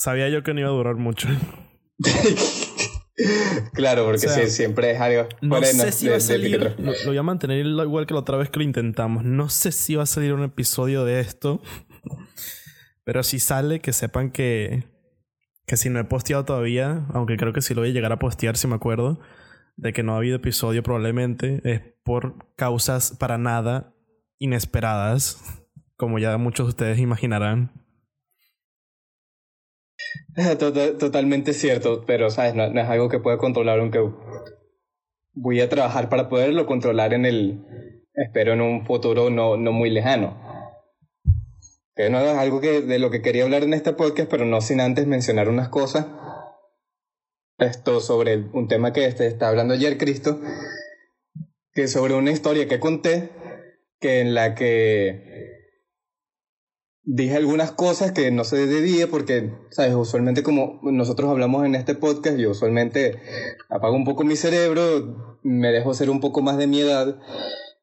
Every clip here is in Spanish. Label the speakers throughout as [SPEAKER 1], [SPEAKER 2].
[SPEAKER 1] Sabía yo que no iba a durar mucho.
[SPEAKER 2] claro, porque siempre es algo.
[SPEAKER 1] No sé si va a salir. Lo, voy a mantener igual que la otra vez que lo intentamos. No sé si va a salir un episodio de esto. Pero si sale, que sepan que. Que si no he posteado todavía, aunque creo que sí lo voy a llegar a postear si me acuerdo, de que no ha habido episodio probablemente, es por causas para nada inesperadas, como ya muchos de ustedes imaginarán.
[SPEAKER 2] totalmente cierto, pero sabes, no, es algo que pueda controlar, aunque voy a trabajar para poderlo controlar en el, espero en un futuro no, no muy lejano. Que no es algo que, de lo que quería hablar en este podcast, pero no sin antes mencionar unas cosas. Esto sobre un tema que este, está hablando ayer Cristo, que sobre una historia que conté, que en la que dije algunas cosas que no se debía porque, sabes, usualmente como nosotros hablamos en este podcast, yo usualmente apago un poco mi cerebro, me dejo ser un poco más de mi edad,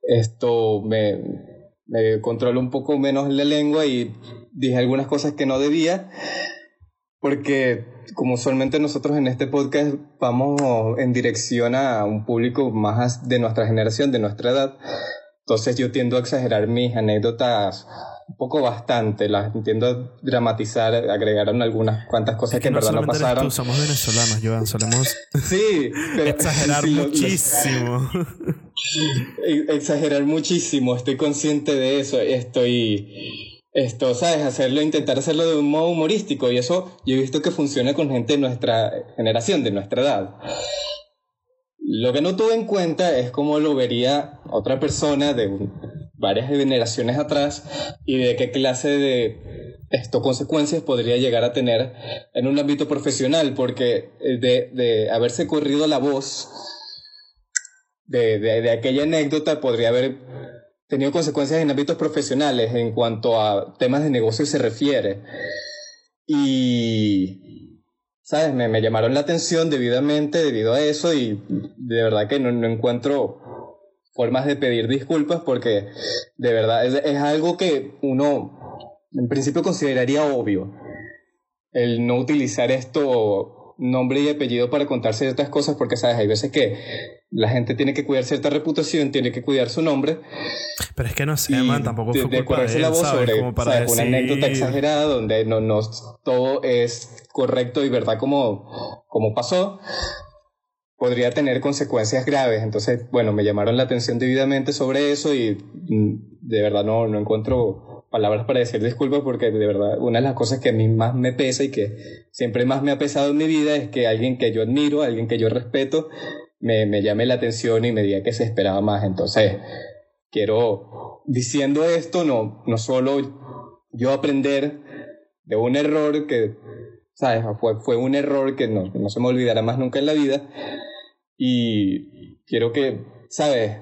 [SPEAKER 2] esto me, me controlo un poco menos la lengua y dije algunas cosas que no debía porque como usualmente nosotros en este podcast vamos en dirección a un público más de nuestra generación, de nuestra edad, entonces yo tiendo a exagerar mis anécdotas un poco bastante, las entiendo dramatizar, agregaron algunas cuantas cosas que, en verdad no pasaron.
[SPEAKER 1] Tú, somos venezolanos, Joan, solemos
[SPEAKER 2] sí,
[SPEAKER 1] exagerar muchísimo.
[SPEAKER 2] exagerar muchísimo, estoy consciente de eso, estoy esto, ¿sabes? Hacerlo, intentar hacerlo de un modo humorístico y eso yo he visto que funciona con gente de nuestra generación, de nuestra edad. Lo que no tuve en cuenta es cómo lo vería otra persona de varias generaciones atrás y de qué clase de esto, consecuencias podría llegar a tener en un ámbito profesional, porque de, de haberse corrido la voz de, de, de, aquella anécdota podría haber tenido consecuencias en ámbitos profesionales en cuanto a temas de negocio se refiere. Y ¿sabes? Me, me, llamaron la atención debidamente debido a eso y de verdad que no, no encuentro formas de pedir disculpas porque de verdad es, es, algo que uno en principio consideraría obvio. El no utilizar esto nombre y apellido para contar ciertas cosas porque, ¿sabes? Hay veces que la gente tiene que cuidar cierta reputación, tiene que cuidar su nombre.
[SPEAKER 1] Pero es que no sé, man, tampoco fue de, culpa de,
[SPEAKER 2] la voz sobre una anécdota exagerada donde no, no todo es correcto y verdad como, como pasó, podría tener consecuencias graves. Entonces, bueno, me llamaron la atención debidamente sobre eso y mm, de verdad no, no encuentro palabras para decir disculpas porque de verdad una de las cosas que a mí más me pesa y que siempre más me ha pesado en mi vida es que alguien que yo admiro, alguien que yo respeto, me, me llame la atención y me diga que se esperaba más. Entonces, quiero, diciendo esto, no, no solo yo aprender de un error que ¿sabes? Fue, fue un error que no, no se me olvidará más nunca en la vida. Y quiero que, ¿sabes?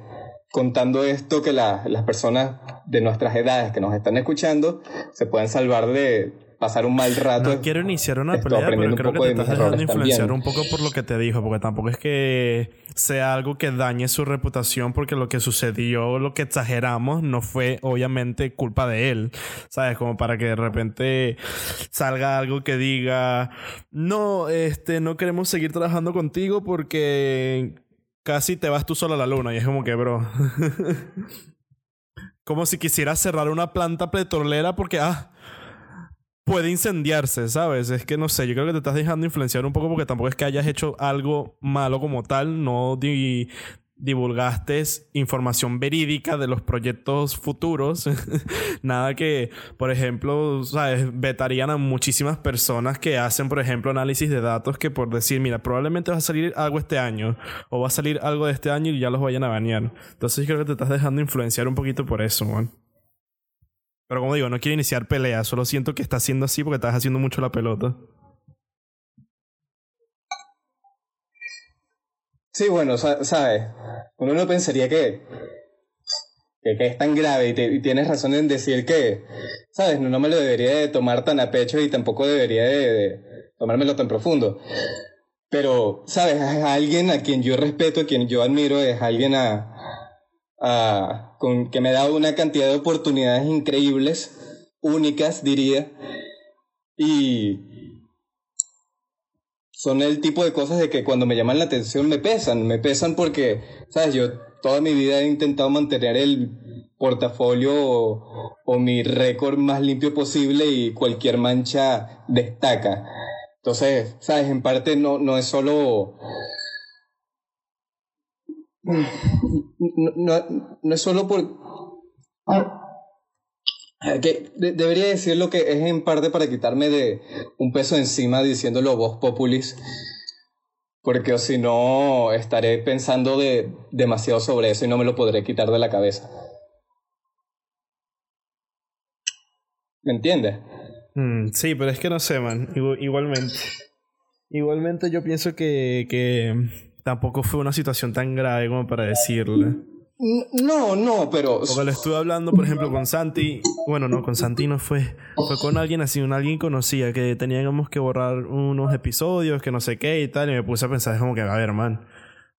[SPEAKER 2] Contando esto, que la, las personas de nuestras edades que nos están escuchando se puedan salvar de, pasar un mal rato.
[SPEAKER 1] No quiero iniciar una pelea, pero creo que te estás dejando influenciar un poco por lo que te dijo, porque tampoco es que sea algo que dañe su reputación, porque lo que sucedió, lo que exageramos, no fue obviamente culpa de él, ¿sabes? Como para que de repente salga algo que diga, no, este, no queremos seguir trabajando contigo porque casi te vas tú solo a la luna, y es como que, bro. como si quisieras cerrar una planta petrolera porque, ah, puede incendiarse, ¿sabes? Es que no sé, yo creo que te estás dejando influenciar un poco porque tampoco es que hayas hecho algo malo como tal, no divulgaste información verídica de los proyectos futuros. Nada que, por ejemplo, ¿sabes? Vetarían a muchísimas personas que hacen, por ejemplo, análisis de datos que por decir, mira, probablemente va a salir algo este año o va a salir algo de este año y ya los vayan a bañar. Entonces yo creo que te estás dejando influenciar un poquito por eso, man. Pero como digo, no quiero iniciar pelea, solo siento que está haciendo así porque estás haciendo mucho la pelota.
[SPEAKER 2] Sí, bueno, sabes, uno no pensaría que, que, es tan grave y, tienes razón en decir que, sabes, no, me lo debería de tomar tan a pecho y tampoco debería de, de tomármelo tan profundo. Pero, sabes, es alguien a quien yo respeto, a quien yo admiro, es alguien a, que me ha dado una cantidad de oportunidades increíbles, únicas diría, y son el tipo de cosas de que cuando me llaman la atención me pesan, me pesan porque, sabes, yo toda mi vida he intentado mantener el portafolio o, mi récord más limpio posible y cualquier mancha destaca. Entonces, sabes, en parte no, no es solo... No, no, es solo por... Que debería decir lo que es en parte para quitarme de un peso encima diciéndolo vos populis porque si no estaré pensando de, demasiado sobre eso y no me lo podré quitar de la cabeza. ¿Me entiendes?
[SPEAKER 1] Mm, sí, pero es que no sé, man. igualmente. Igualmente yo pienso que, que tampoco fue una situación tan grave como para decirle.
[SPEAKER 2] No, no, pero.
[SPEAKER 1] Porque le estuve hablando, por ejemplo, con Santi. Bueno, no, con Santi no fue. Fue con alguien así, un alguien conocía que teníamos que borrar unos episodios, que no sé qué y tal. Y me puse a pensar, es como que, a ver, man.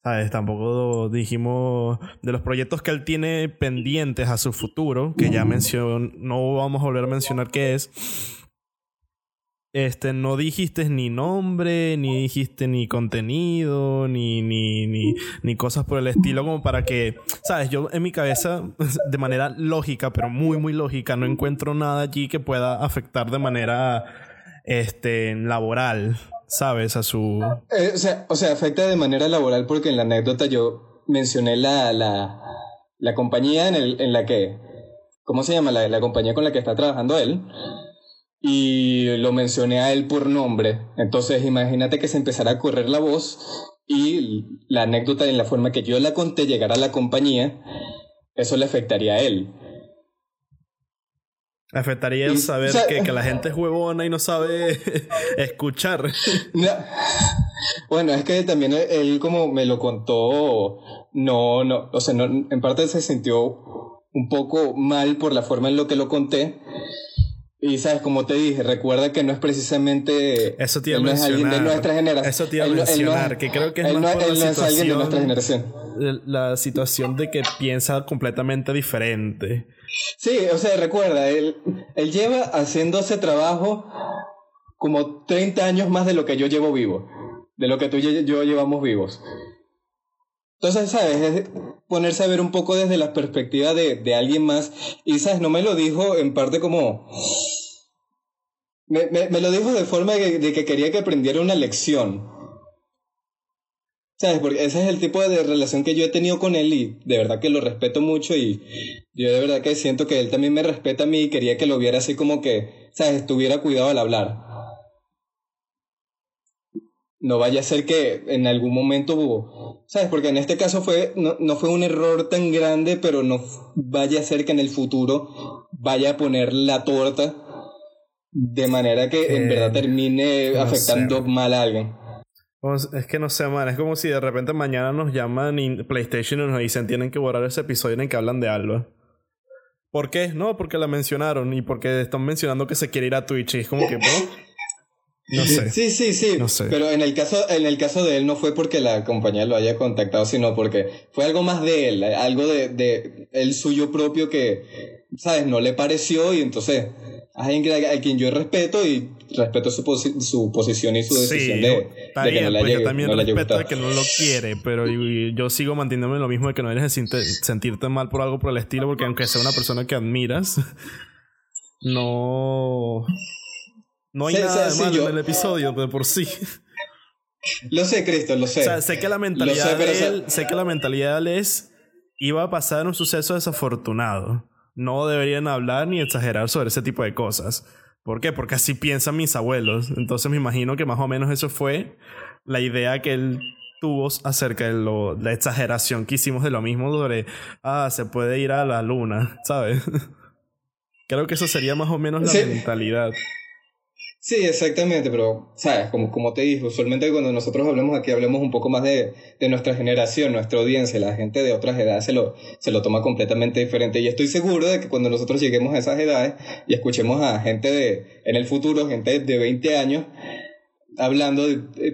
[SPEAKER 1] ¿Sabes? Tampoco dijimos de los proyectos que él tiene pendientes a su futuro, que ya mencionó, no vamos a volver a mencionar qué es este, no dijiste ni nombre, ni dijiste ni contenido, ni, ni, ni, ni, cosas por el estilo, como para que, sabes, yo en mi cabeza, de manera lógica, pero muy, muy lógica, no encuentro nada allí que pueda afectar de manera este, laboral, sabes, a su...
[SPEAKER 2] Eh, o, sea, o sea, afecta de manera laboral porque en la anécdota yo mencioné la, la, la compañía en, el, en la que... ¿Cómo se llama? La, la compañía con la que está trabajando él y lo mencioné a él por nombre. Entonces imagínate que se empezara a correr la voz y la anécdota en la forma que yo la conté llegara a la compañía, eso le afectaría a él.
[SPEAKER 1] Afectaría saber que, que, la gente es huevona y no sabe escuchar.
[SPEAKER 2] Bueno, es que también él, como me lo contó, no, no, o sea, no, en parte se sintió un poco mal por la forma en lo que lo conté, y sabes, como te dije, recuerda que no es precisamente.
[SPEAKER 1] Eso te iba a mencionar. alguien de nuestra generación. Eso te iba a mencionar, que creo que es más por la situación, de nuestra generación. La situación de que piensa completamente diferente.
[SPEAKER 2] Sí, o sea, recuerda, él, él lleva haciendo ese trabajo como 30 años más de lo que yo llevo vivo. De lo que tú y yo llevamos vivos. Entonces, ¿sabes? Es ponerse a ver un poco desde la perspectiva de, de alguien más. Y, ¿sabes? No me lo dijo en parte como... Me, me, me lo dijo de forma de, de, que quería que aprendiera una lección. ¿Sabes? Porque ese es el tipo de relación que yo he tenido con él y de verdad que lo respeto mucho y yo de verdad que siento que él también me respeta a mí y quería que lo viera así como que, ¿sabes? Estuviera cuidado al hablar no vaya a ser que en algún momento hubo, ¿sabes? Porque en este caso fue, no, no, fue un error tan grande, pero no vaya a ser que en el futuro vaya a poner la torta de manera que en verdad termine afectando mal a alguien.
[SPEAKER 1] Es que no sé, man. Es como si de repente mañana nos llaman y PlayStation y nos dicen tienen que borrar ese episodio en el que hablan de algo. ¿Por qué? No, porque la mencionaron y porque están mencionando que se quiere ir a Twitch. Y es como que,
[SPEAKER 2] no sé. Sí, sí, sí. No sé. Pero en el caso, en el caso de él no fue porque la compañía lo haya contactado, sino porque fue algo más de él, algo de, de él suyo propio que, ¿sabes? No le pareció y entonces alguien a quien yo respeto y respeto su, su posición y su decisión de, de,
[SPEAKER 1] que no la pues yo también respeto de que no lo quiere, pero yo sigo manteniéndome lo mismo de que no debes sentirte mal por algo por el estilo, porque aunque sea una persona que admiras, no no hay nada de malo en el episodio de por sí.
[SPEAKER 2] Lo sé, Cristo, lo sé.
[SPEAKER 1] O sea, sé que la mentalidad de él, sé que la mentalidad de él es iba a pasar un suceso desafortunado. No deberían hablar ni exagerar sobre ese tipo de cosas. ¿Por qué? Porque así piensan mis abuelos. Entonces me imagino que más o menos eso fue la idea que él tuvo acerca de lo, la exageración que hicimos de lo mismo sobre, ah, se puede ir a la luna, ¿sabes? Creo que eso sería más o menos la mentalidad.
[SPEAKER 2] Sí, exactamente, pero, ¿sabes? Como, como te dije, usualmente cuando nosotros hablamos aquí, hablamos un poco más de, de nuestra generación, nuestra audiencia, la gente de otras edades se lo, se lo toma completamente diferente. Y estoy seguro de que cuando nosotros lleguemos a esas edades y escuchemos a gente de, en el futuro, gente de 20 años, hablando,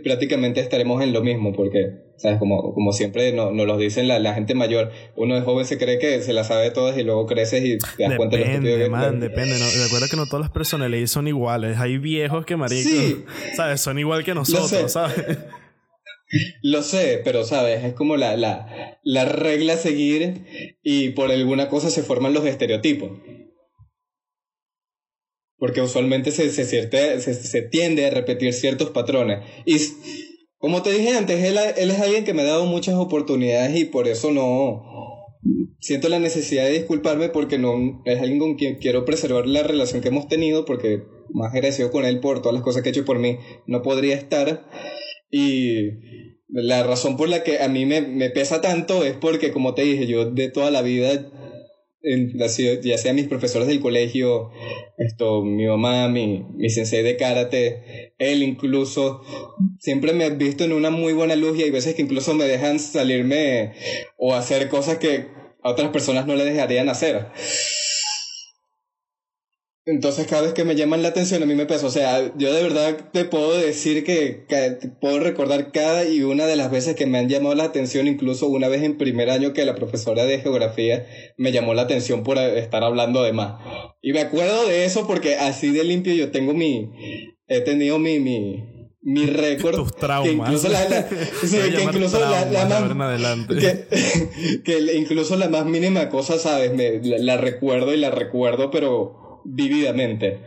[SPEAKER 2] prácticamente estaremos en lo mismo, porque ¿Sabes? Como, como siempre nos no lo dicen la, la, gente mayor. Uno de joven se cree que se la sabe todas y luego creces y te das cuenta de lo
[SPEAKER 1] Depende, man, depende. No, recuerda que no todas las personalidades son iguales. Hay viejos que maricos,
[SPEAKER 2] Sí.
[SPEAKER 1] ¿sabes? Son igual que nosotros, ¿sabes?
[SPEAKER 2] Lo sé, pero sabes, es como la, la, la regla a seguir y por alguna cosa se forman los estereotipos. Porque usualmente se, se, cierte- se, se tiende a repetir ciertos patrones. Y como te dije antes, él, es alguien que me ha dado muchas oportunidades y por eso no siento la necesidad de disculparme porque no es alguien con quien quiero preservar la relación que hemos tenido porque más agradecido con él por todas las cosas que ha hecho por mí no podría estar. Y la razón por la que a mí me pesa tanto es porque como te dije yo de toda la vida en, sido- ya sea mis profesores del colegio, esto, mi mamá, mi, mi sensei de karate, él incluso, siempre me ha visto en una muy buena luz y hay veces que incluso me dejan salirme o hacer cosas que a otras personas no le dejarían hacer. Entonces cada vez que me llaman la atención a mí me pesa, o sea, yo de verdad te puedo decir que, que te puedo recordar cada y una de las veces que me han llamado la atención, incluso una vez en primer año que la profesora de geografía me llamó la atención por estar hablando de más. Y me acuerdo de eso porque así de limpio yo tengo mi, he tenido mi, mi, mi récord.
[SPEAKER 1] Tus
[SPEAKER 2] Que
[SPEAKER 1] traumas.
[SPEAKER 2] incluso la, la- sí, que incluso la, más, que, que incluso la más mínima cosa, ¿sabes? Me, la, la recuerdo y la recuerdo, pero vívidamente.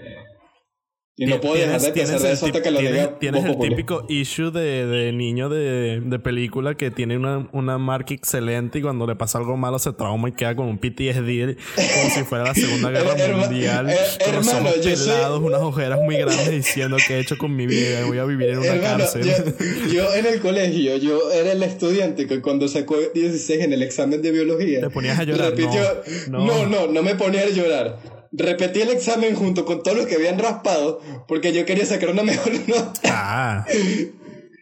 [SPEAKER 2] Y no puedo dejar de pensar de eso hasta que lo
[SPEAKER 1] tienes-
[SPEAKER 2] diga
[SPEAKER 1] tienes el típico issue de, de niño de, de película que tiene una, una marca excelente y cuando le pasa algo malo se trauma y queda con un PTSD como si fuera la Segunda Guerra Mundial.
[SPEAKER 2] eh,
[SPEAKER 1] con los
[SPEAKER 2] hermano,
[SPEAKER 1] ojos
[SPEAKER 2] yo soy-
[SPEAKER 1] pelados, unas ojeras muy grandes diciendo que he hecho con mi vida, voy a vivir en una
[SPEAKER 2] Hermano,
[SPEAKER 1] cárcel.
[SPEAKER 2] yo, yo en el colegio, yo era el estudiante que cuando sacó 16 en el examen de biología.
[SPEAKER 1] Te ponías a llorar,
[SPEAKER 2] repitió-
[SPEAKER 1] no,
[SPEAKER 2] no,
[SPEAKER 1] no.
[SPEAKER 2] no, no me ponía a llorar. Repetí el examen junto con todos los que habían raspado porque yo quería sacar una mejor nota.
[SPEAKER 1] Ah,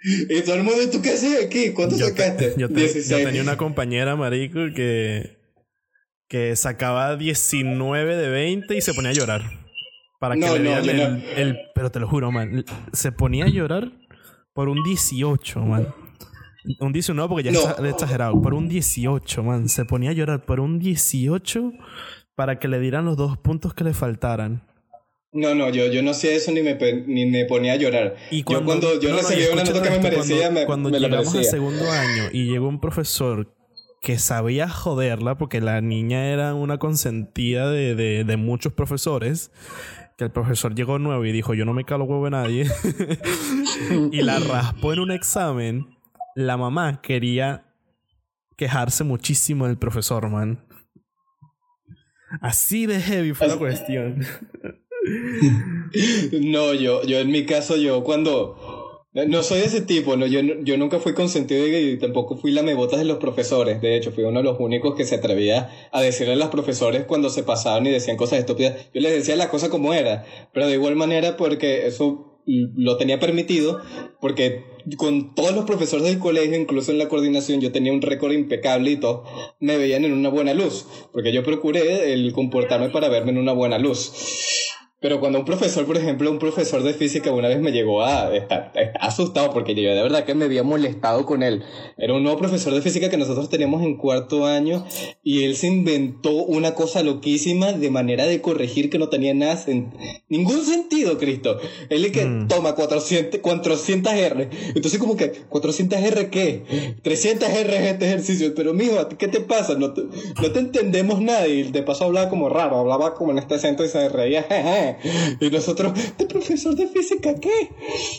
[SPEAKER 2] Y todo el mundo, ¿y tú qué haces aquí? ¿Cuánto
[SPEAKER 1] yo, te-
[SPEAKER 2] sacaste?
[SPEAKER 1] yo te- yo tenía una compañera, marico, que, que sacaba 19 de 20 y se ponía a llorar. Para que
[SPEAKER 2] No,
[SPEAKER 1] le dieran el,
[SPEAKER 2] no.
[SPEAKER 1] el- Pero te lo juro, man. Se ponía a llorar por un 18, man. Un 19 porque ya
[SPEAKER 2] No.
[SPEAKER 1] está exagerado. Por un 18, man. Se ponía a llorar por un 18 para que le dieran los dos puntos que le faltaran.
[SPEAKER 2] No, no, yo, yo no hacía eso ni me, ni me ponía a llorar.
[SPEAKER 1] Y
[SPEAKER 2] yo cuando yo
[SPEAKER 1] no, no, y
[SPEAKER 2] recibía una nota que me merecía,
[SPEAKER 1] cuando,
[SPEAKER 2] me,
[SPEAKER 1] cuando
[SPEAKER 2] me
[SPEAKER 1] llegamos al segundo año y llegó un profesor que sabía joderla porque la niña era una consentida de, de, de muchos profesores que el profesor llegó nuevo y dijo yo no me calo huevo de nadie y la raspó en un examen la mamá quería quejarse muchísimo del profesor man así de heavy fue la cuestión
[SPEAKER 2] No, yo, yo en mi caso, yo cuando... No soy ese tipo, no, yo, yo nunca fui consentido y tampoco fui la mebotas de los profesores. De hecho, fui uno de los únicos que se atrevía a decirle a los profesores cuando se pasaban y decían cosas estúpidas. Yo les decía la cosa como era, pero de igual manera porque eso lo tenía permitido, porque con todos los profesores del colegio, incluso en la coordinación, yo tenía un récord impecable y todos me veían en una buena luz, porque yo procuré el comportarme para verme en una buena luz. Pero cuando un profesor, por ejemplo, un profesor de física una vez me llegó a estar asustado porque yo de verdad que me había molestado con él. Era un nuevo profesor de física que nosotros teníamos en cuarto año y él se inventó una cosa loquísima de manera de corregir que no tenía nada ningún sentido, Cristo. Él es que
[SPEAKER 1] Mm.
[SPEAKER 2] toma 400, 400 R. Entonces como que 400 R qué? 300 R es este ejercicio. Pero mijo, ¿a ti ¿qué te pasa? No te, no te entendemos nada y de paso hablaba como raro, hablaba como en este acento y se reía. jeje. Y nosotros, ¿este profesor de física qué?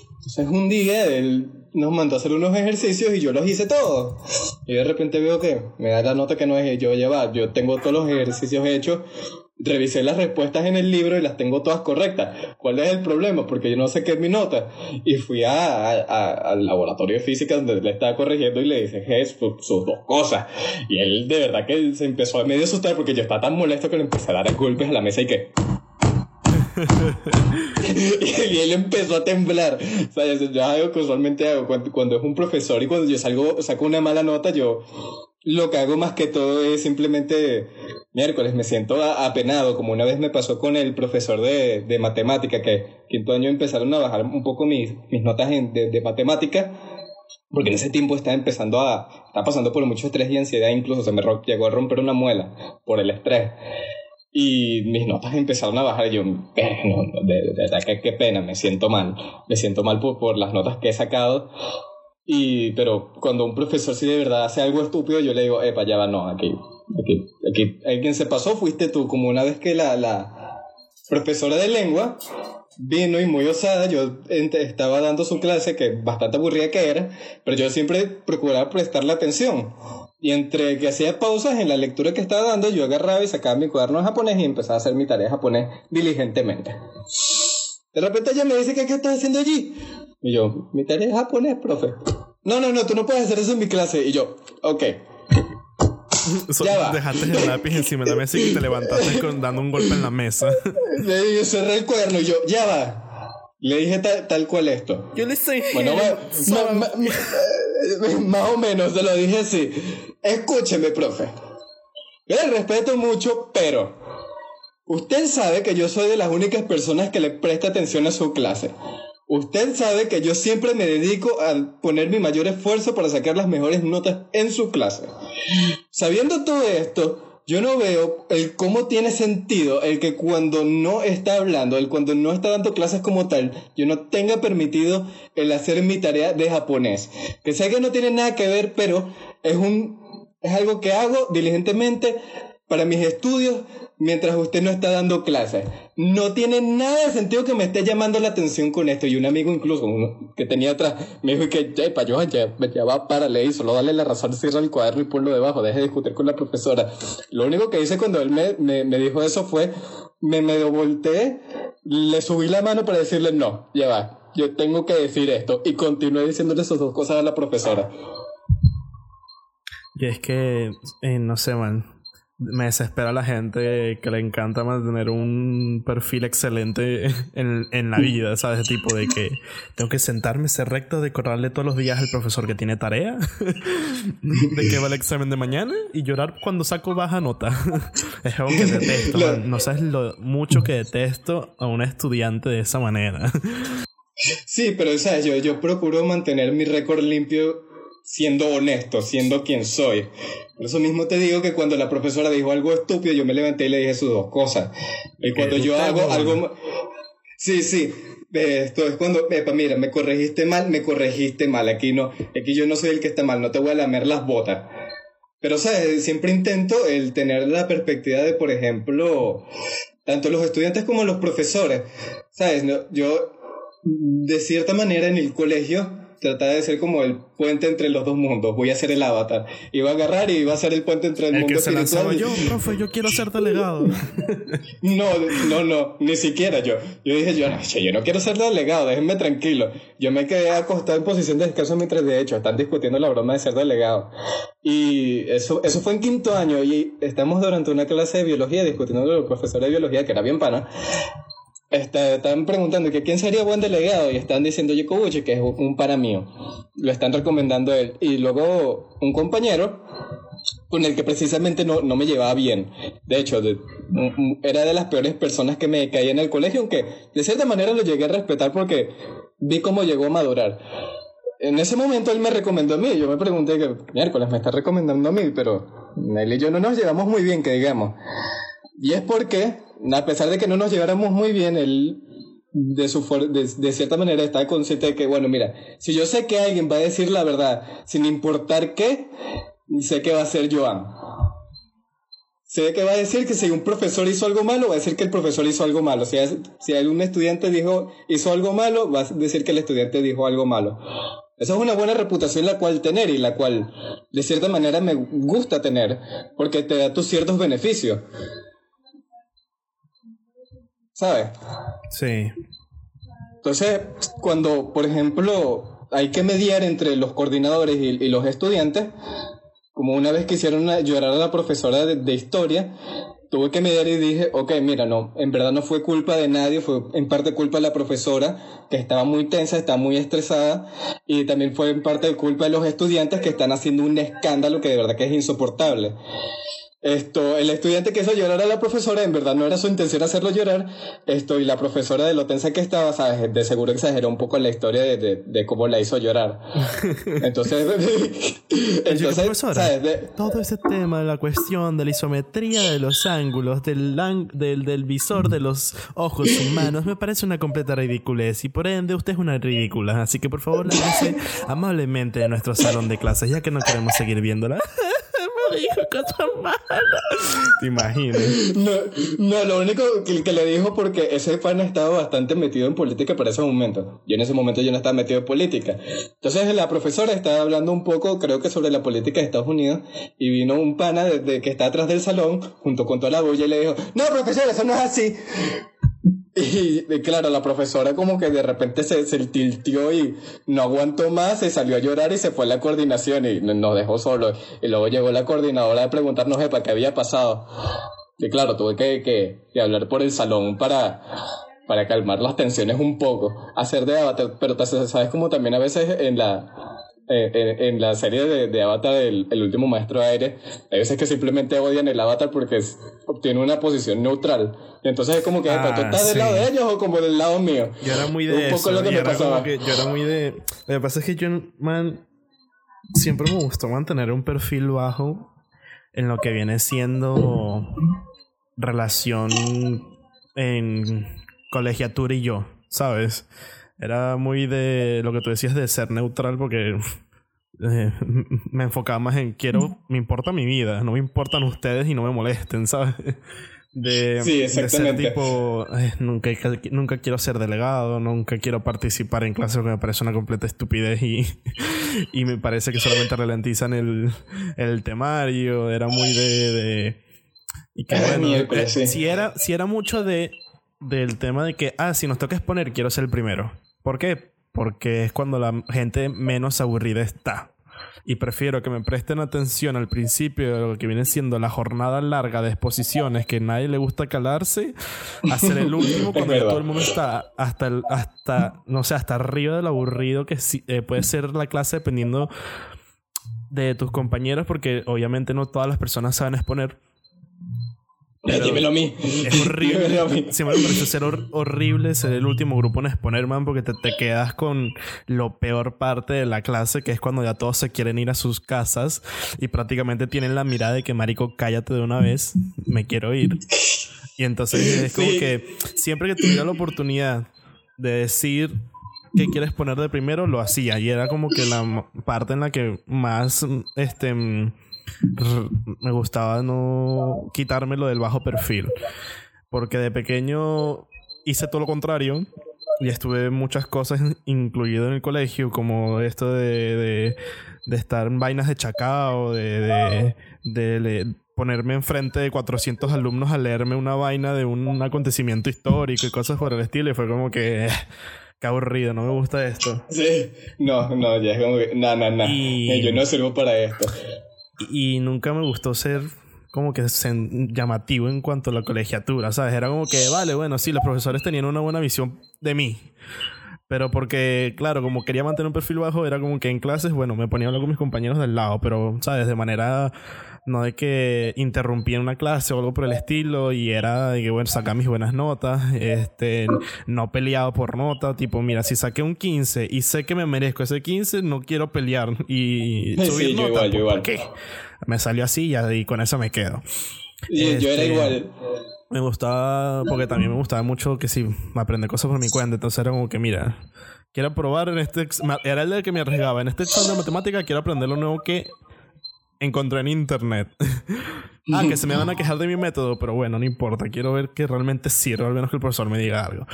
[SPEAKER 2] Entonces un día él nos mandó a hacer unos ejercicios y yo los hice todos. Y de repente veo que me da la nota que no es yo llevar. Yo tengo todos los ejercicios hechos. Revisé las respuestas en el libro y las tengo todas correctas. ¿Cuál es el problema? Porque yo no sé qué es mi nota. Y fui a, a- a- al laboratorio de física donde le estaba corrigiendo y le dije "Je, su- sus dos cosas. Y él de verdad que se empezó a medio asustar porque yo estaba tan molesto que le empecé a dar golpes a la mesa y que... y él empezó a temblar. O sea, eso yo algo que usualmente hago cuando, cuando es un profesor y cuando yo salgo, saco una mala nota, yo lo que hago más que todo es simplemente miércoles me siento apenado, como una vez me pasó con el profesor de, de matemática, que quinto año empezaron a bajar un poco mis, mis notas en- de, de matemática. porque en ese tiempo estaba empezando a, estaba pasando por mucho estrés y ansiedad, incluso se me llegó a romper una muela por el estrés. Y mis notas empezaron a bajar. Yo, eh, de, verdad que qué pena, me siento mal. Me siento mal por, por las notas que he sacado. Y, pero cuando un profesor sí de verdad hace algo estúpido, yo le digo, epa, ya va, no, aquí, aquí, aquí, alguien se pasó, fuiste tú. Como una vez que la, la profesora de lengua vino y muy osada, yo estaba dando su clase, que bastante aburrida que era, pero yo siempre procuraba prestarle atención. Y entre que hacía pausas en la lectura que estaba dando, yo agarraba y sacaba mi cuaderno de japonés y empezaba a hacer mi tarea japonés diligentemente. De repente ella me dice, ¿qué, qué estás haciendo allí? Y yo, mi tarea es japonés, profe. No, no, no, tú no puedes hacer eso en mi clase. Y yo, ok.
[SPEAKER 1] ya va. Dejaste el lápiz encima de la mesa y te levantaste con, dando un golpe en la mesa.
[SPEAKER 2] Le dije, cerré el cuaderno y yo, ya va. Le dije tal, cual esto.
[SPEAKER 1] Yo le estoy.
[SPEAKER 2] Bueno, más o menos, se lo dije así. Escúcheme, profe. Yo le respeto mucho, pero usted sabe que yo soy de las únicas personas que le presta atención a su clase. Usted sabe que yo siempre me dedico a poner mi mayor esfuerzo para sacar las mejores notas en su clase. Sabiendo todo esto, yo no veo el cómo tiene sentido el que cuando no está hablando, el cuando no está dando clases como tal, yo no tenga permitido el hacer mi tarea de japonés. Que sé que no tiene nada que ver, pero es un es algo que hago diligentemente para mis estudios mientras usted no está dando clases. No tiene nada de sentido que me esté llamando la atención con esto. Y un amigo incluso que tenía atrás me dijo que ya, para yo, ya, ya va para leer, solo dale la razón, cierra el cuaderno y ponlo debajo, deje de discutir con la profesora. Lo único que hice cuando él me, me, dijo eso fue, me medio volteé, le subí la mano para decirle no, ya va, yo tengo que decir esto. Y continué diciéndole esas dos cosas a la profesora.
[SPEAKER 1] Y es que, eh, no sé, man me desespera la gente que le encanta mantener un perfil excelente en, en la vida, ¿sabes? Tipo de que tengo que sentarme, ser recto, decorarle todos los días al profesor que tiene tarea, de que va el examen de mañana y llorar cuando saco baja nota. es algo que detesto, No sabes lo mucho que detesto a un estudiante de esa manera.
[SPEAKER 2] sí, pero sabes, yo, yo procuro mantener mi récord limpio siendo honesto, siendo quien soy. Por eso mismo te digo que cuando la profesora dijo algo estúpido, yo me levanté y le dije sus dos cosas. Y cuando yo hago algo... Sí, sí. Esto es cuando, epa, mira, me corregiste mal, me corregiste mal. Aquí no, aquí yo no soy el que está mal, no te voy a lamer las botas. Pero, ¿sabes? Siempre intento el tener la perspectiva de, por ejemplo, tanto los estudiantes como los profesores. ¿Sabes? Yo, de cierta manera, en el colegio, trataba de ser como el puente entre los dos mundos. Voy a ser el avatar. Iba a agarrar y iba a ser el puente entre el,
[SPEAKER 1] el
[SPEAKER 2] mundo
[SPEAKER 1] que se lanzaba yo, profe, yo quiero ser delegado.
[SPEAKER 2] no, no, no, ni siquiera yo. Yo dije, yo, yo no quiero ser delegado, déjenme tranquilo. Yo me quedé acostado en posición de descanso mientras de hecho están discutiendo la broma de ser delegado. Y eso, eso fue en quinto año y estamos durante una clase de biología discutiendo con el profesor de biología, que era bien pana están preguntando que quién sería buen delegado y están diciendo Yokobuchi, que es un para mío. Lo están recomendando él. Y luego un compañero con el que precisamente no, no me llevaba bien. De hecho, era de las peores personas que me caía en el colegio, aunque de cierta manera lo llegué a respetar porque vi cómo llegó a madurar. En ese momento él me recomendó a mí. Yo me pregunté que, miércoles, me está recomendando a mí, pero él y yo no nos llevamos muy bien, que digamos. Y es porque a pesar de que no nos lleváramos muy bien, él de, su de, cierta manera está consciente de que, bueno, mira, si yo sé que alguien va a decir la verdad, sin importar qué, sé que va a ser Joan. Sé que va a decir que si un profesor hizo algo malo, va a decir que el profesor hizo algo malo. Si, si algún estudiante dijo, hizo algo malo, va a decir que el estudiante dijo algo malo. Esa es una buena reputación la cual tener y la cual de cierta manera me gusta tener, porque te da tus ciertos beneficios. ¿Sabes?
[SPEAKER 1] Sí.
[SPEAKER 2] Entonces, cuando, por ejemplo, hay que mediar entre los coordinadores y, los estudiantes, como una vez quisieron llorar a la profesora de, historia, tuve que mediar y dije, ok, mira, no, en verdad no fue culpa de nadie, fue en parte culpa de la profesora, que estaba muy tensa, está muy estresada, y también fue en parte culpa de los estudiantes que están haciendo un escándalo que de verdad que es insoportable. Esto, el estudiante que hizo llorar a la profesora, en verdad no era su intención hacerlo llorar, esto, y la profesora de lo tensa que estaba, ¿sabes? De seguro exageró un poco la historia de, de, de cómo la hizo llorar. Entonces,
[SPEAKER 1] entonces profesora, todo ese tema de la cuestión de la isometría de los ángulos, del, del, del visor de los ojos humanos, me parece una completa ridiculez, y por ende usted es una ridícula, así que por favor, lárguese amablemente de nuestro salón de clases, ya que no queremos seguir viéndola. dijo ¿Te imaginas?
[SPEAKER 2] No, no lo único que, que, le dijo porque ese fan estaba bastante metido en política para ese momento. Yo en ese momento yo no estaba metido en política. Entonces la profesora estaba hablando un poco, creo que sobre la política de Estados Unidos, y vino un pana de, que está atrás del salón, junto con toda la bulla, y le dijo, no, profesor, eso no es así. Y, claro, la profesora como que de repente se, se tiltió y no aguantó más, se salió a llorar y se fue a la coordinación y nos dejó solo. Y luego llegó la coordinadora a preguntarnos para qué había pasado. Y claro, tuve que, que, que hablar por el salón para, para calmar las tensiones un poco, hacer de avatar, pero sabes como también a veces en la eh, en, la serie de, de Avatar, el, el, último maestro aire, hay veces que simplemente odian el Avatar porque obtiene una posición neutral. Y entonces es como que, ah, ¿tú estás del lado de ellos o como del lado mío?
[SPEAKER 1] Yo era muy de Un poco lo que me pasaba. Que yo era muy de... Lo que pasa es que yo, man, siempre me gustó mantener un perfil bajo en lo que viene siendo relación en colegiatura y yo, ¿sabes? Era muy de lo que tú decías de ser neutral porque eh, me enfocaba más en quiero, me importa mi vida, no me importan ustedes y no me molesten, ¿sabes? De,
[SPEAKER 2] sí, ser
[SPEAKER 1] tipo, nunca, nunca quiero ser delegado, nunca quiero participar en clases porque me parece una completa estupidez y, y me parece que solamente ralentizan el, el temario, era muy de... de y que bueno, eh, si, era, si era mucho de del tema de que, ah, si nos toca exponer, quiero ser el primero. ¿Por qué? Porque es cuando la gente menos aburrida está. Y prefiero que me presten atención al principio de lo que viene siendo la jornada larga de exposiciones que nadie le gusta calarse, a ser el último cuando todo el mundo está hasta, el, hasta, no sé, hasta arriba del aburrido que eh, puede ser la clase dependiendo de tus compañeros, porque obviamente no todas las personas saben exponer.
[SPEAKER 2] Dímelo a mí.
[SPEAKER 1] Es horrible. Siempre me parece ser horrible ser el último grupo en exponer, man, porque te, te, quedas con lo peor parte de la clase, que es cuando ya todos se quieren ir a sus casas y prácticamente tienen la mirada de que, marico, cállate de una vez, me quiero ir. Y entonces es como que siempre que tuviera la oportunidad de decir que quieres poner de primero, lo hacía. Y era como que la parte en la que más, este me gustaba no quitármelo del bajo perfil. Porque de pequeño hice todo lo contrario. Y estuve muchas cosas incluido en el colegio, como esto de, de, estar en vainas de chacao, de, de, ponerme enfrente de 400 alumnos a leerme una vaina de un acontecimiento histórico y cosas por el estilo. Y fue como que. Qué aburrido, no me gusta esto.
[SPEAKER 2] Sí, no, no, ya es como que. No, no, no. Yo no sirvo para esto.
[SPEAKER 1] Y nunca me gustó ser como que llamativo en cuanto a la colegiatura, ¿sabes? Era como que, vale, bueno, sí, los profesores tenían una buena visión de mí. Pero porque, claro, como quería mantener un perfil bajo, era como que en clases, bueno, me ponía a hablar con mis compañeros del lado, pero, ¿sabes? De manera no de que interrumpía una clase o algo por el estilo y era de que, bueno, sacar mis buenas notas, este, no peleado por nota, tipo, mira, si saqué un 15 y sé que me merezco ese 15, no quiero pelear y subir nota, igual, qué? Me salió así y, con eso me quedo.
[SPEAKER 2] Yo era este, igual.
[SPEAKER 1] Me gustaba, porque también me gustaba mucho que sí, aprender cosas por mi cuenta, entonces era como que, mira, quiero probar en este, era el de que me arriesgaba, en este examen de matemática quiero aprender lo nuevo que encontré en internet. ah, que se me van a quejar de mi método, pero bueno, no importa. Quiero ver que realmente sirve, al menos que el profesor me diga algo.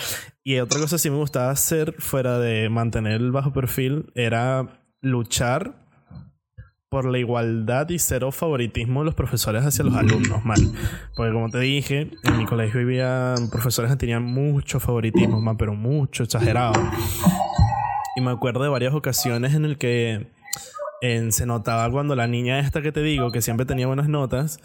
[SPEAKER 1] Y otra cosa que sí me gustaba hacer, fuera de mantener el bajo perfil, era luchar por la igualdad y cero favoritismo de los profesores hacia los alumnos, man. Porque como te dije, en mi colegio había profesores que tenían mucho favoritismo, man, pero mucho, exagerado. Y me acuerdo de varias ocasiones en el que se notaba cuando la niña esta que te digo, que siempre tenía buenas notas,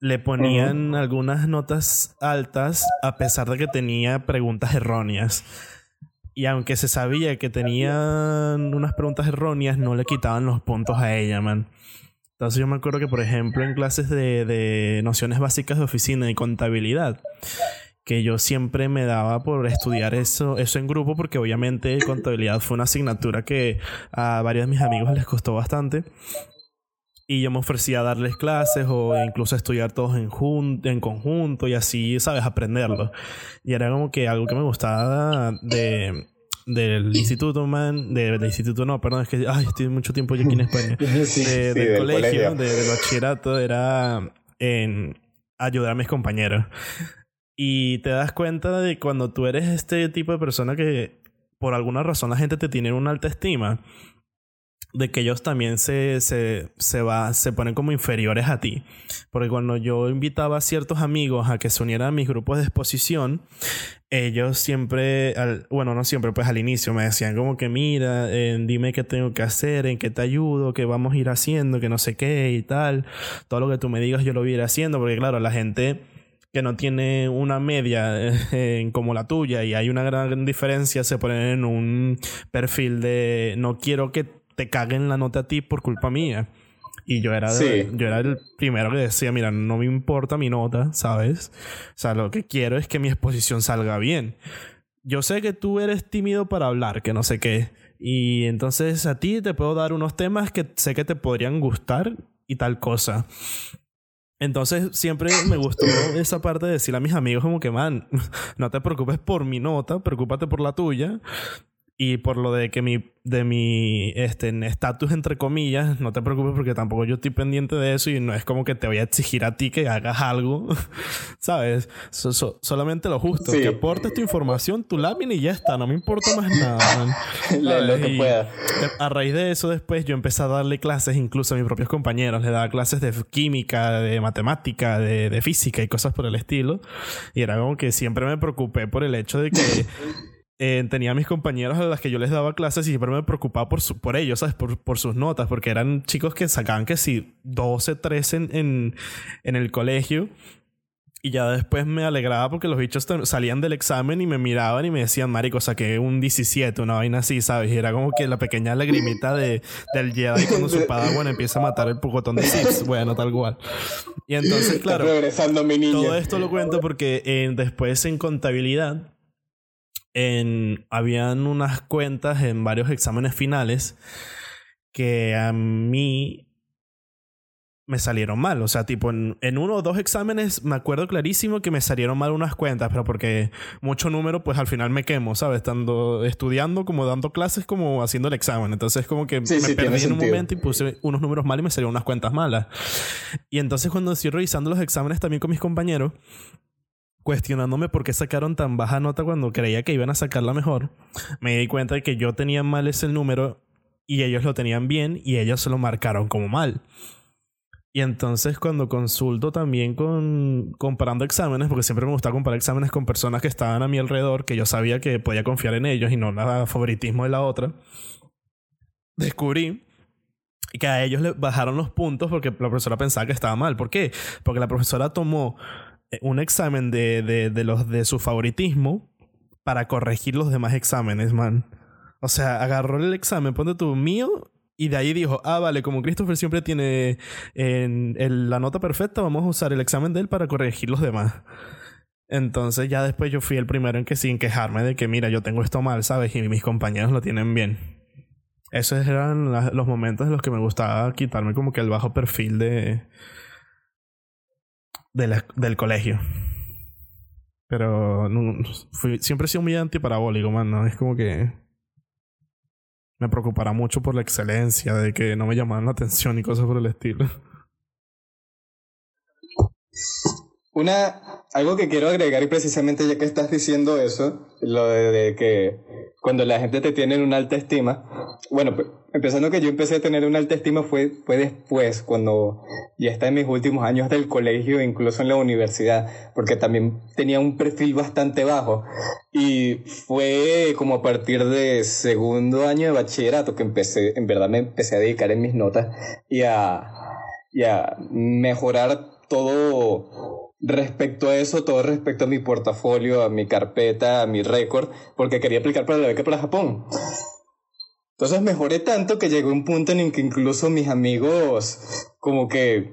[SPEAKER 1] le ponían algunas notas altas a pesar de que tenía preguntas erróneas. Y aunque se sabía que tenían unas preguntas erróneas, no le quitaban los puntos a ella, man. Entonces yo me acuerdo que, por ejemplo, en clases de, de nociones básicas de oficina y contabilidad, que yo siempre me daba por estudiar eso, eso en grupo, porque obviamente contabilidad fue una asignatura que a varios de mis amigos les costó bastante. Y yo me ofrecía a darles clases o incluso estudiar todos en, en conjunto y así, ¿sabes? Aprenderlo. Y era como que algo que me gustaba de, del instituto, man, de, del instituto no, perdón, es que ay, estoy mucho tiempo aquí en España. del, colegio, del bachillerato, era en ayudar a mis compañeros. Y te das cuenta de cuando tú eres este tipo de persona que por alguna razón la gente te tiene una alta estima, de que ellos también se, se, se, va, se ponen como inferiores a ti. Porque cuando yo invitaba a ciertos amigos a que se unieran a mis grupos de exposición, ellos siempre, al, bueno, no siempre, pues al inicio me decían como que mira, eh, dime qué tengo que hacer, en qué te ayudo, qué vamos a ir haciendo, que no sé qué y tal. Todo lo que tú me digas yo lo voy a ir haciendo, porque claro, la gente que no tiene una media eh, como la tuya y hay una gran diferencia, se ponen en un perfil de no quiero que te caguen la nota a ti por culpa mía. Y yo era, yo era el primero que decía, mira, no me importa mi nota, ¿sabes? O sea, lo que quiero es que mi exposición salga bien. Yo sé que tú eres tímido para hablar, que no sé qué. Y entonces a ti te puedo dar unos temas que sé que te podrían gustar y tal cosa. Entonces siempre me gustó esa parte de decirle a mis amigos como que, man, no te preocupes por mi nota, preocúpate por la tuya. Y por lo de que mi, de mi este, estatus, entre comillas, no te preocupes porque tampoco yo estoy pendiente de eso y no es como que te voy a exigir a ti que hagas algo, ¿sabes? solamente lo justo, que aportes tu información, tu lámina y ya está, no me importa más nada.
[SPEAKER 2] lo que pueda.
[SPEAKER 1] A raíz de eso después yo empecé a darle clases incluso a mis propios compañeros, le daba clases de química, de matemática, de, de física y cosas por el estilo. Y era como que siempre me preocupé por el hecho de que eh, tenía mis compañeros a las que yo les daba clases y siempre me preocupaba por, por ellos, ¿sabes? Por, por, sus notas, porque eran chicos que sacaban que sí, 12, 13 en, en, en el colegio. Y ya después me alegraba porque los bichos salían del examen y me miraban y me decían, marico, saqué un 17, una vaina así, ¿sabes? Y era como que la pequeña lagrimita de, del Jedi cuando su bueno empieza a matar el pocotón de Sith. Bueno, tal cual. Y entonces, claro, todo esto lo cuento porque eh, después en contabilidad en, habían unas cuentas en varios exámenes finales que a mí me salieron mal. O sea, tipo, en, en, uno o dos exámenes me acuerdo clarísimo que me salieron mal unas cuentas, pero porque mucho número, pues al final me quemo, ¿sabes? Estando estudiando, como dando clases, como haciendo el examen. Entonces, como que me perdí en un momento y puse unos números mal y me salieron unas cuentas malas. Y entonces, cuando estoy revisando los exámenes también con mis compañeros, cuestionándome por qué sacaron tan baja nota cuando creía que iban a sacarla mejor, me di cuenta de que yo tenía mal ese número y ellos lo tenían bien y ellos se lo marcaron como mal. Y entonces cuando consulto también con comparando exámenes, porque siempre me gusta comparar exámenes con personas que estaban a mi alrededor, que yo sabía que podía confiar en ellos y no nada favoritismo de la otra, descubrí que a ellos le bajaron los puntos porque la profesora pensaba que estaba mal. ¿Por qué? Porque la profesora tomó un examen de, de, de, los de su favoritismo para corregir los demás exámenes, man. O sea, agarró el examen, ponte tu mío, y de ahí dijo, ah, vale, como Christopher siempre tiene en, la nota perfecta, vamos a usar el examen de él para corregir los demás. Entonces ya después yo fui el primero en que sin quejarme de que, mira, yo tengo esto mal, ¿sabes? Y mis compañeros lo tienen bien. Esos eran los momentos en los que me gustaba quitarme como que el bajo perfil de, del colegio. Pero siempre he sido muy antiparabólico, man. Es como que me preocupará mucho por la excelencia, de que no me llamaran la atención y cosas por el estilo.
[SPEAKER 2] Una, algo que quiero agregar y precisamente ya que estás diciendo eso, lo de, que cuando la gente te tiene en una alta estima, bueno, empezando que yo empecé a tener una alta estima fue, fue después, cuando ya está en mis últimos años del colegio, incluso en la universidad, porque también tenía un perfil bastante bajo. Y fue como a partir de segundo año de bachillerato que empecé, en verdad me empecé a dedicar en mis notas y a, y a mejorar todo respecto a eso, todo respecto a mi portafolio, a mi carpeta, a mi récord, porque quería aplicar para la beca para Japón. Entonces mejoré tanto que llegó un punto en el que incluso mis amigos como que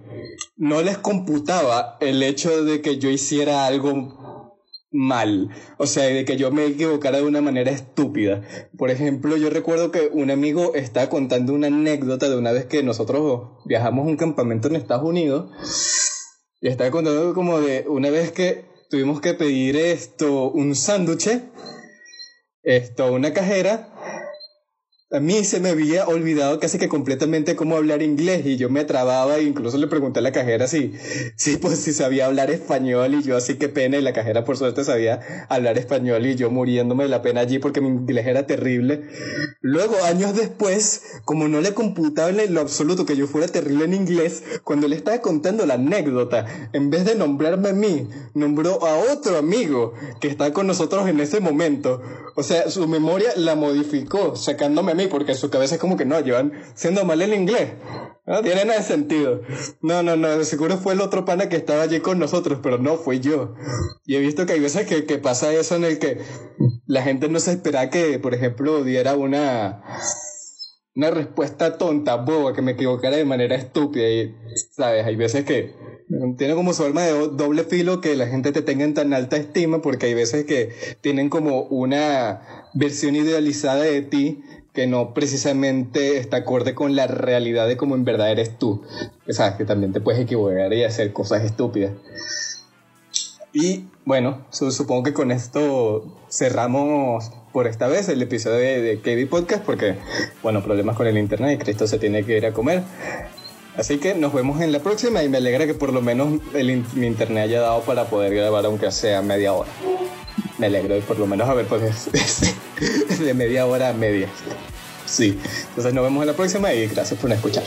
[SPEAKER 2] no les computaba el hecho de que yo hiciera algo mal, o sea, de que yo me equivocara de una manera estúpida. Por ejemplo, yo recuerdo que un amigo estaba contando una anécdota de una vez que nosotros viajamos a un campamento en Estados Unidos y estaba contando como de una vez que tuvimos que pedir esto, un sándwich, esto, una cajera, a mí se me había olvidado casi que completamente cómo hablar inglés y yo me trababa e incluso le pregunté a la cajera si, si, pues, si sabía hablar español y yo así que pena y la cajera por suerte sabía hablar español y yo muriéndome de la pena allí porque mi inglés era terrible. Luego, años después, como no le computaba en lo absoluto que yo fuera terrible en inglés, cuando le estaba contando la anécdota, en vez de nombrarme a mí, nombró a otro amigo que está con nosotros en ese momento. O sea, su memoria la modificó, sacándome porque su cabeza es como que no, llevan siendo mal el inglés. No tiene nada de sentido. No, no, no, seguro fue el otro pana que estaba allí con nosotros, pero no, fui yo. Y he visto que hay veces que, que pasa eso en el que la gente no se espera que, por ejemplo, diera una una respuesta tonta, boba, que me equivocara de manera estúpida. Y, ¿sabes? Hay veces que tiene como su arma de doble filo que la gente te tenga en tan alta estima, porque hay veces que tienen como una versión idealizada de ti que no precisamente está acorde con la realidad de cómo en verdad eres tú. Sabes que también te puedes equivocar y hacer cosas estúpidas. Y bueno, supongo que con esto cerramos por esta vez el episodio de, de KB Podcast porque, bueno, problemas con el internet y Cristo se tiene que ir a comer. Así que nos vemos en la próxima y me alegra que por lo menos el, mi internet haya dado para poder grabar aunque sea media hora. Me alegro de por lo menos haber podido de media hora a media. Sí, entonces nos vemos en la próxima y gracias por escuchar.